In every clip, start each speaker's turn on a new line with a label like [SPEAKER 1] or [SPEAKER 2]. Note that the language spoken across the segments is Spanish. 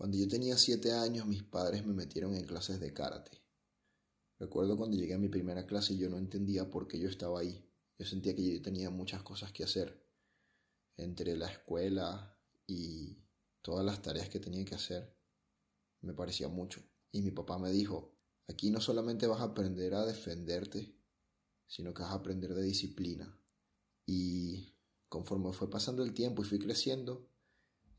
[SPEAKER 1] Cuando yo tenía siete años, mis padres me metieron en clases de karate. Recuerdo cuando llegué a mi primera clase y yo no entendía por qué yo estaba ahí. Yo sentía que yo tenía muchas cosas que hacer. Entre la escuela y todas las tareas que tenía que hacer, me parecía mucho. Y mi papá me dijo, aquí no solamente vas a aprender a defenderte, sino que vas a aprender de disciplina. Y conforme fue pasando el tiempo y fui creciendo,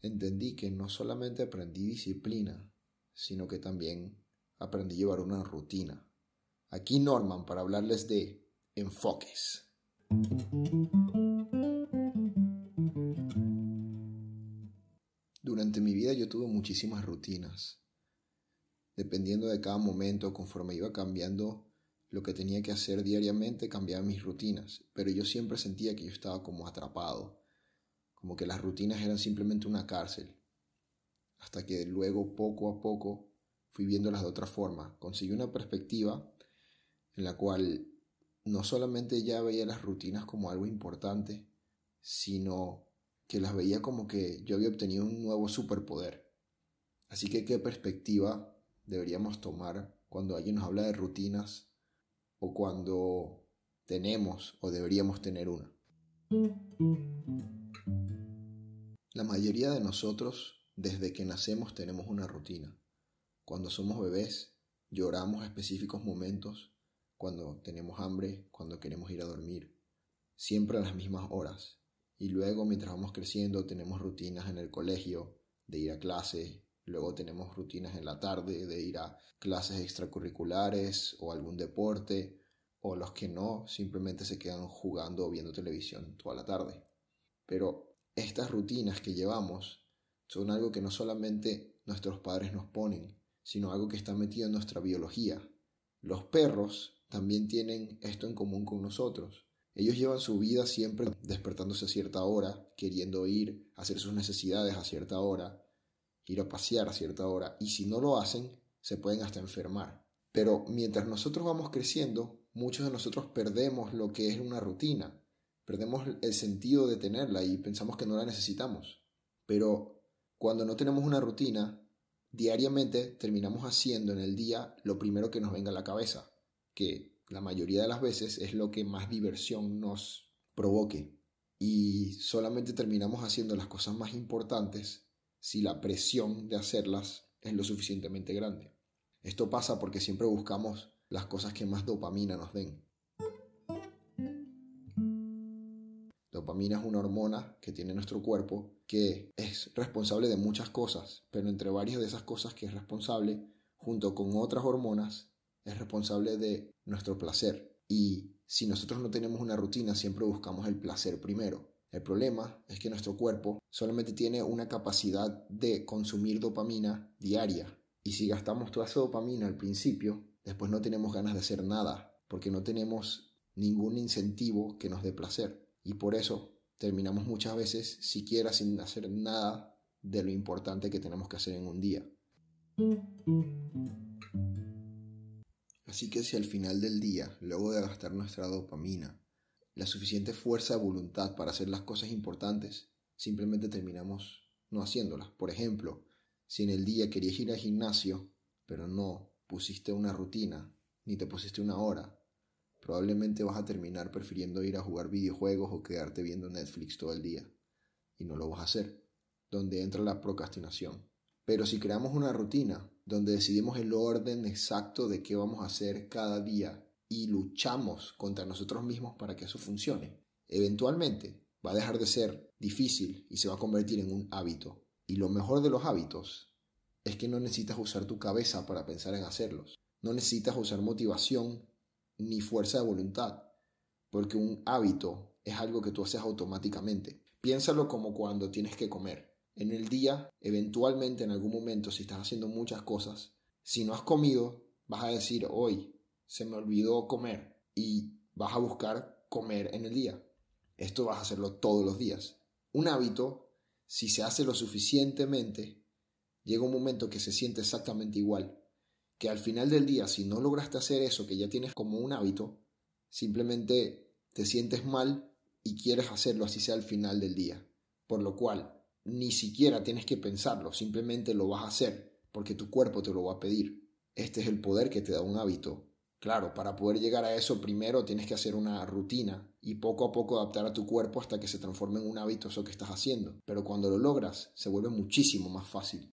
[SPEAKER 1] entendí que no solamente aprendí disciplina, sino que también aprendí llevar una rutina. Aquí Norman para hablarles de enfoques. Durante mi vida yo tuve muchísimas rutinas. Dependiendo de cada momento, conforme iba cambiando lo que tenía que hacer diariamente, cambiaba mis rutinas. Pero yo siempre sentía que yo estaba como atrapado como que las rutinas eran simplemente una cárcel, hasta que luego poco a poco fui viéndolas de otra forma, conseguí una perspectiva en la cual no solamente ya veía las rutinas como algo importante, sino que las veía como que yo había obtenido un nuevo superpoder. Así que qué perspectiva deberíamos tomar cuando alguien nos habla de rutinas o cuando tenemos o deberíamos tener una. La mayoría de nosotros, desde que nacemos, tenemos una rutina. Cuando somos bebés, lloramos a específicos momentos, cuando tenemos hambre, cuando queremos ir a dormir, siempre a las mismas horas. Y luego, mientras vamos creciendo, tenemos rutinas en el colegio, de ir a clase, luego tenemos rutinas en la tarde, de ir a clases extracurriculares o algún deporte, o los que no, simplemente se quedan jugando o viendo televisión toda la tarde. Pero estas rutinas que llevamos son algo que no solamente nuestros padres nos ponen, sino algo que está metido en nuestra biología. Los perros también tienen esto en común con nosotros. Ellos llevan su vida siempre despertándose a cierta hora, queriendo ir a hacer sus necesidades a cierta hora, ir a pasear a cierta hora, y si no lo hacen, se pueden hasta enfermar. Pero mientras nosotros vamos creciendo, muchos de nosotros perdemos lo que es una rutina. Perdemos el sentido de tenerla y pensamos que no la necesitamos. Pero cuando no tenemos una rutina, diariamente terminamos haciendo en el día lo primero que nos venga a la cabeza, que la mayoría de las veces es lo que más diversión nos provoque. Y solamente terminamos haciendo las cosas más importantes si la presión de hacerlas es lo suficientemente grande. Esto pasa porque siempre buscamos las cosas que más dopamina nos den. Dopamina es una hormona que tiene nuestro cuerpo que es responsable de muchas cosas, pero entre varias de esas cosas que es responsable, junto con otras hormonas, es responsable de nuestro placer. Y si nosotros no tenemos una rutina, siempre buscamos el placer primero. El problema es que nuestro cuerpo solamente tiene una capacidad de consumir dopamina diaria. Y si gastamos toda esa dopamina al principio, después no tenemos ganas de hacer nada, porque no tenemos ningún incentivo que nos dé placer. Y por eso terminamos muchas veces siquiera sin hacer nada de lo importante que tenemos que hacer en un día. Así que si al final del día, luego de gastar nuestra dopamina, la suficiente fuerza de voluntad para hacer las cosas importantes, simplemente terminamos no haciéndolas. Por ejemplo, si en el día querías ir al gimnasio, pero no pusiste una rutina, ni te pusiste una hora, probablemente vas a terminar prefiriendo ir a jugar videojuegos o quedarte viendo Netflix todo el día. Y no lo vas a hacer, donde entra la procrastinación. Pero si creamos una rutina, donde decidimos el orden exacto de qué vamos a hacer cada día y luchamos contra nosotros mismos para que eso funcione, eventualmente va a dejar de ser difícil y se va a convertir en un hábito. Y lo mejor de los hábitos es que no necesitas usar tu cabeza para pensar en hacerlos. No necesitas usar motivación ni fuerza de voluntad, porque un hábito es algo que tú haces automáticamente. Piénsalo como cuando tienes que comer. En el día, eventualmente en algún momento, si estás haciendo muchas cosas, si no has comido, vas a decir, hoy se me olvidó comer y vas a buscar comer en el día. Esto vas a hacerlo todos los días. Un hábito, si se hace lo suficientemente, llega un momento que se siente exactamente igual que al final del día, si no lograste hacer eso que ya tienes como un hábito, simplemente te sientes mal y quieres hacerlo así sea al final del día. Por lo cual, ni siquiera tienes que pensarlo, simplemente lo vas a hacer, porque tu cuerpo te lo va a pedir. Este es el poder que te da un hábito. Claro, para poder llegar a eso primero tienes que hacer una rutina y poco a poco adaptar a tu cuerpo hasta que se transforme en un hábito eso que estás haciendo. Pero cuando lo logras, se vuelve muchísimo más fácil.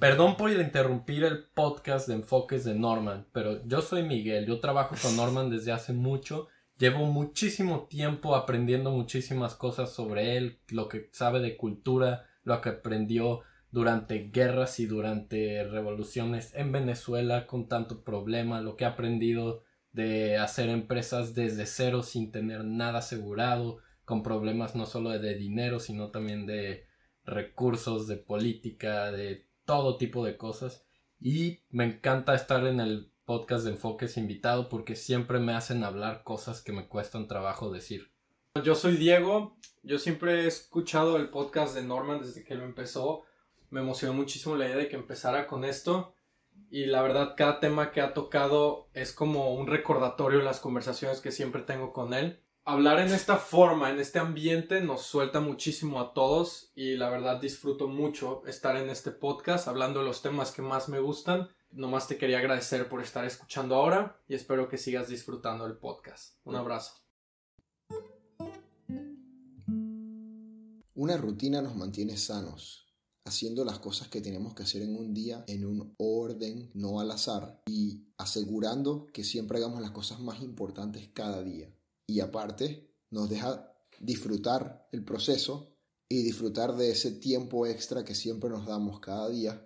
[SPEAKER 2] Perdón por interrumpir el podcast de enfoques de Norman, pero yo soy Miguel, yo trabajo con Norman desde hace mucho, llevo muchísimo tiempo aprendiendo muchísimas cosas sobre él, lo que sabe de cultura, lo que aprendió durante guerras y durante revoluciones en Venezuela con tanto problema, lo que ha aprendido de hacer empresas desde cero sin tener nada asegurado, con problemas no solo de dinero, sino también de recursos, de política, de todo tipo de cosas. Y me encanta estar en el podcast de Enfoques invitado porque siempre me hacen hablar cosas que me cuestan trabajo decir.
[SPEAKER 3] Yo soy Diego, yo siempre he escuchado el podcast de Norman desde que lo empezó. Me emocionó muchísimo la idea de que empezara con esto. Y la verdad, cada tema que ha tocado es como un recordatorio en las conversaciones que siempre tengo con él hablar en esta forma, en este ambiente, nos suelta muchísimo a todos y la verdad disfruto mucho estar en este podcast hablando de los temas que más me gustan. Nomás te quería agradecer por estar escuchando ahora y espero que sigas disfrutando el podcast. Un abrazo.
[SPEAKER 1] Una rutina nos mantiene sanos, haciendo las cosas que tenemos que hacer en un día en un orden, no al azar, y asegurando que siempre hagamos las cosas más importantes cada día y aparte nos deja disfrutar el proceso y disfrutar de ese tiempo extra que siempre nos damos cada día,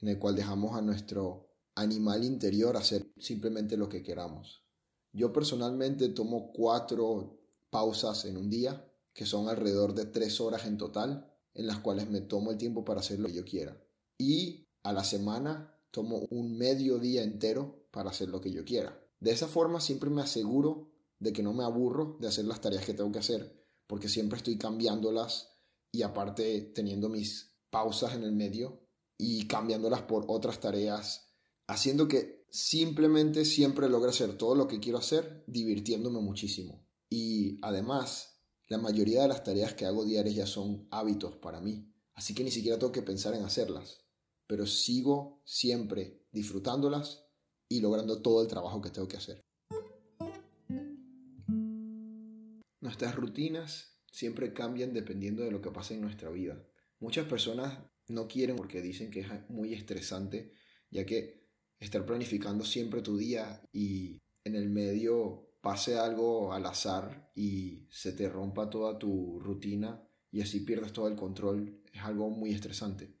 [SPEAKER 1] en el cual dejamos a nuestro animal interior hacer simplemente lo que queramos. Yo personalmente tomo cuatro pausas en un día, que son alrededor de tres horas en total, en las cuales me tomo el tiempo para hacer lo que yo quiera. Y a la semana tomo un medio día entero para hacer lo que yo quiera. De esa forma siempre me aseguro de que no me aburro de hacer las tareas que tengo que hacer, porque siempre estoy cambiándolas y aparte teniendo mis pausas en el medio y cambiándolas por otras tareas, haciendo que simplemente siempre logre hacer todo lo que quiero hacer, divirtiéndome muchísimo. Y además, la mayoría de las tareas que hago diarias ya son hábitos para mí, así que ni siquiera tengo que pensar en hacerlas, pero sigo siempre disfrutándolas y logrando todo el trabajo que tengo que hacer. Nuestras rutinas siempre cambian dependiendo de lo que pasa en nuestra vida. Muchas personas no quieren porque dicen que es muy estresante, ya que estar planificando siempre tu día y en el medio pase algo al azar y se te rompa toda tu rutina y así pierdes todo el control, es algo muy estresante.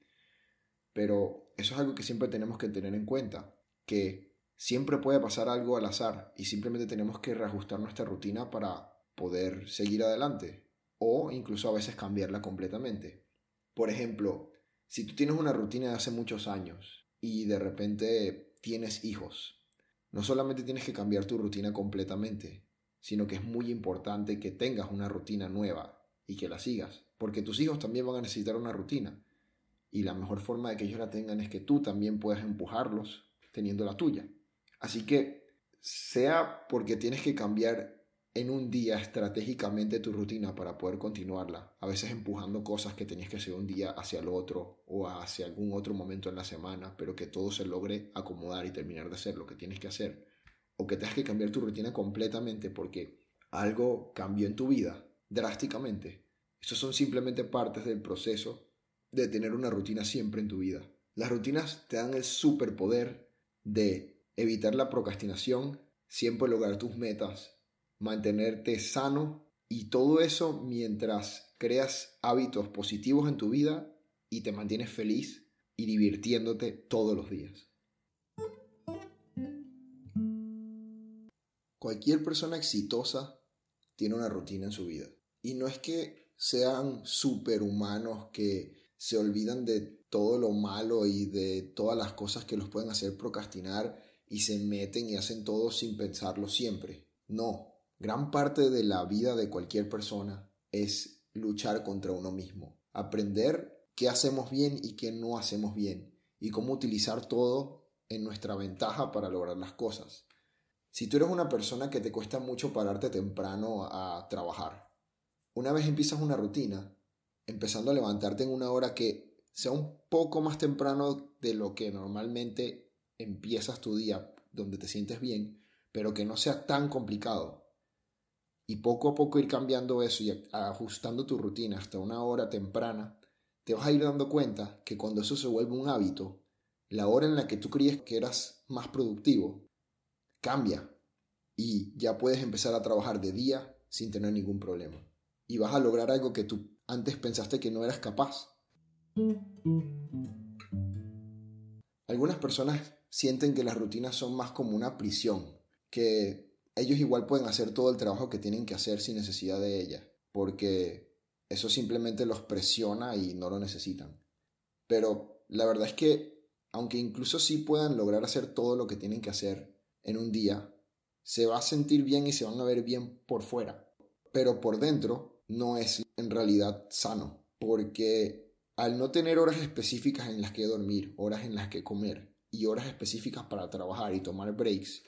[SPEAKER 1] Pero eso es algo que siempre tenemos que tener en cuenta, que siempre puede pasar algo al azar y simplemente tenemos que reajustar nuestra rutina para poder seguir adelante o incluso a veces cambiarla completamente. Por ejemplo, si tú tienes una rutina de hace muchos años y de repente tienes hijos, no solamente tienes que cambiar tu rutina completamente, sino que es muy importante que tengas una rutina nueva y que la sigas, porque tus hijos también van a necesitar una rutina y la mejor forma de que ellos la tengan es que tú también puedas empujarlos teniendo la tuya. Así que sea porque tienes que cambiar en un día estratégicamente tu rutina para poder continuarla, a veces empujando cosas que tenías que hacer un día hacia el otro o hacia algún otro momento en la semana, pero que todo se logre acomodar y terminar de hacer lo que tienes que hacer, o que tengas que cambiar tu rutina completamente porque algo cambió en tu vida drásticamente. Esos son simplemente partes del proceso de tener una rutina siempre en tu vida. Las rutinas te dan el superpoder de evitar la procrastinación, siempre lograr tus metas mantenerte sano y todo eso mientras creas hábitos positivos en tu vida y te mantienes feliz y divirtiéndote todos los días. Cualquier persona exitosa tiene una rutina en su vida. Y no es que sean superhumanos que se olvidan de todo lo malo y de todas las cosas que los pueden hacer procrastinar y se meten y hacen todo sin pensarlo siempre. No, Gran parte de la vida de cualquier persona es luchar contra uno mismo, aprender qué hacemos bien y qué no hacemos bien y cómo utilizar todo en nuestra ventaja para lograr las cosas. Si tú eres una persona que te cuesta mucho pararte temprano a trabajar, una vez empiezas una rutina, empezando a levantarte en una hora que sea un poco más temprano de lo que normalmente empiezas tu día, donde te sientes bien, pero que no sea tan complicado. Y poco a poco ir cambiando eso y ajustando tu rutina hasta una hora temprana, te vas a ir dando cuenta que cuando eso se vuelve un hábito, la hora en la que tú creías que eras más productivo cambia y ya puedes empezar a trabajar de día sin tener ningún problema. Y vas a lograr algo que tú antes pensaste que no eras capaz. Algunas personas sienten que las rutinas son más como una prisión, que ellos igual pueden hacer todo el trabajo que tienen que hacer sin necesidad de ella, porque eso simplemente los presiona y no lo necesitan. Pero la verdad es que, aunque incluso sí puedan lograr hacer todo lo que tienen que hacer en un día, se va a sentir bien y se van a ver bien por fuera, pero por dentro no es en realidad sano, porque al no tener horas específicas en las que dormir, horas en las que comer y horas específicas para trabajar y tomar breaks,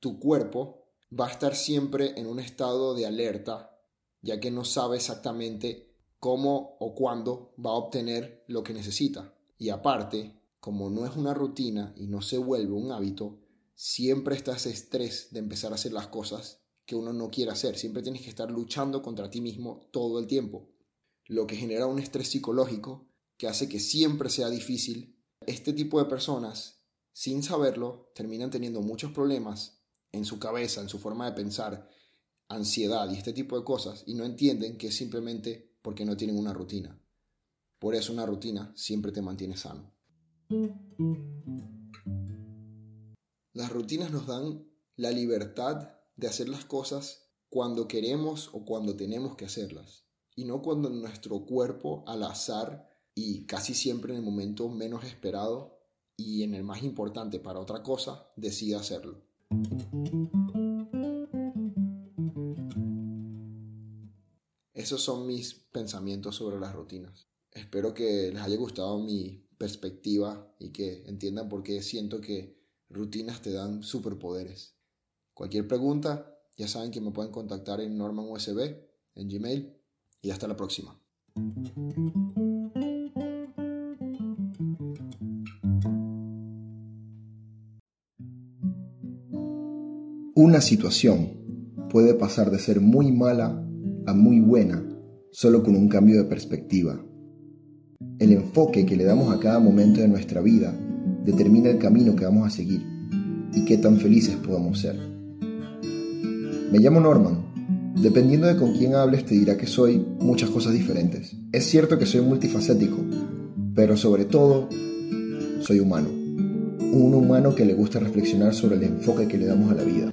[SPEAKER 1] tu cuerpo va a estar siempre en un estado de alerta, ya que no sabe exactamente cómo o cuándo va a obtener lo que necesita. Y aparte, como no es una rutina y no se vuelve un hábito, siempre está ese estrés de empezar a hacer las cosas que uno no quiere hacer. Siempre tienes que estar luchando contra ti mismo todo el tiempo, lo que genera un estrés psicológico que hace que siempre sea difícil. Este tipo de personas, sin saberlo, terminan teniendo muchos problemas en su cabeza, en su forma de pensar, ansiedad y este tipo de cosas, y no entienden que es simplemente porque no tienen una rutina. Por eso una rutina siempre te mantiene sano. Las rutinas nos dan la libertad de hacer las cosas cuando queremos o cuando tenemos que hacerlas, y no cuando nuestro cuerpo al azar y casi siempre en el momento menos esperado y en el más importante para otra cosa decide hacerlo. Esos son mis pensamientos sobre las rutinas. Espero que les haya gustado mi perspectiva y que entiendan por qué siento que rutinas te dan superpoderes. Cualquier pregunta, ya saben que me pueden contactar en Norman USB, en Gmail, y hasta la próxima. Una situación puede pasar de ser muy mala a muy buena solo con un cambio de perspectiva. El enfoque que le damos a cada momento de nuestra vida determina el camino que vamos a seguir y qué tan felices podamos ser. Me llamo Norman. Dependiendo de con quién hables te dirá que soy muchas cosas diferentes. Es cierto que soy multifacético, pero sobre todo soy humano. Un humano que le gusta reflexionar sobre el enfoque que le damos a la vida.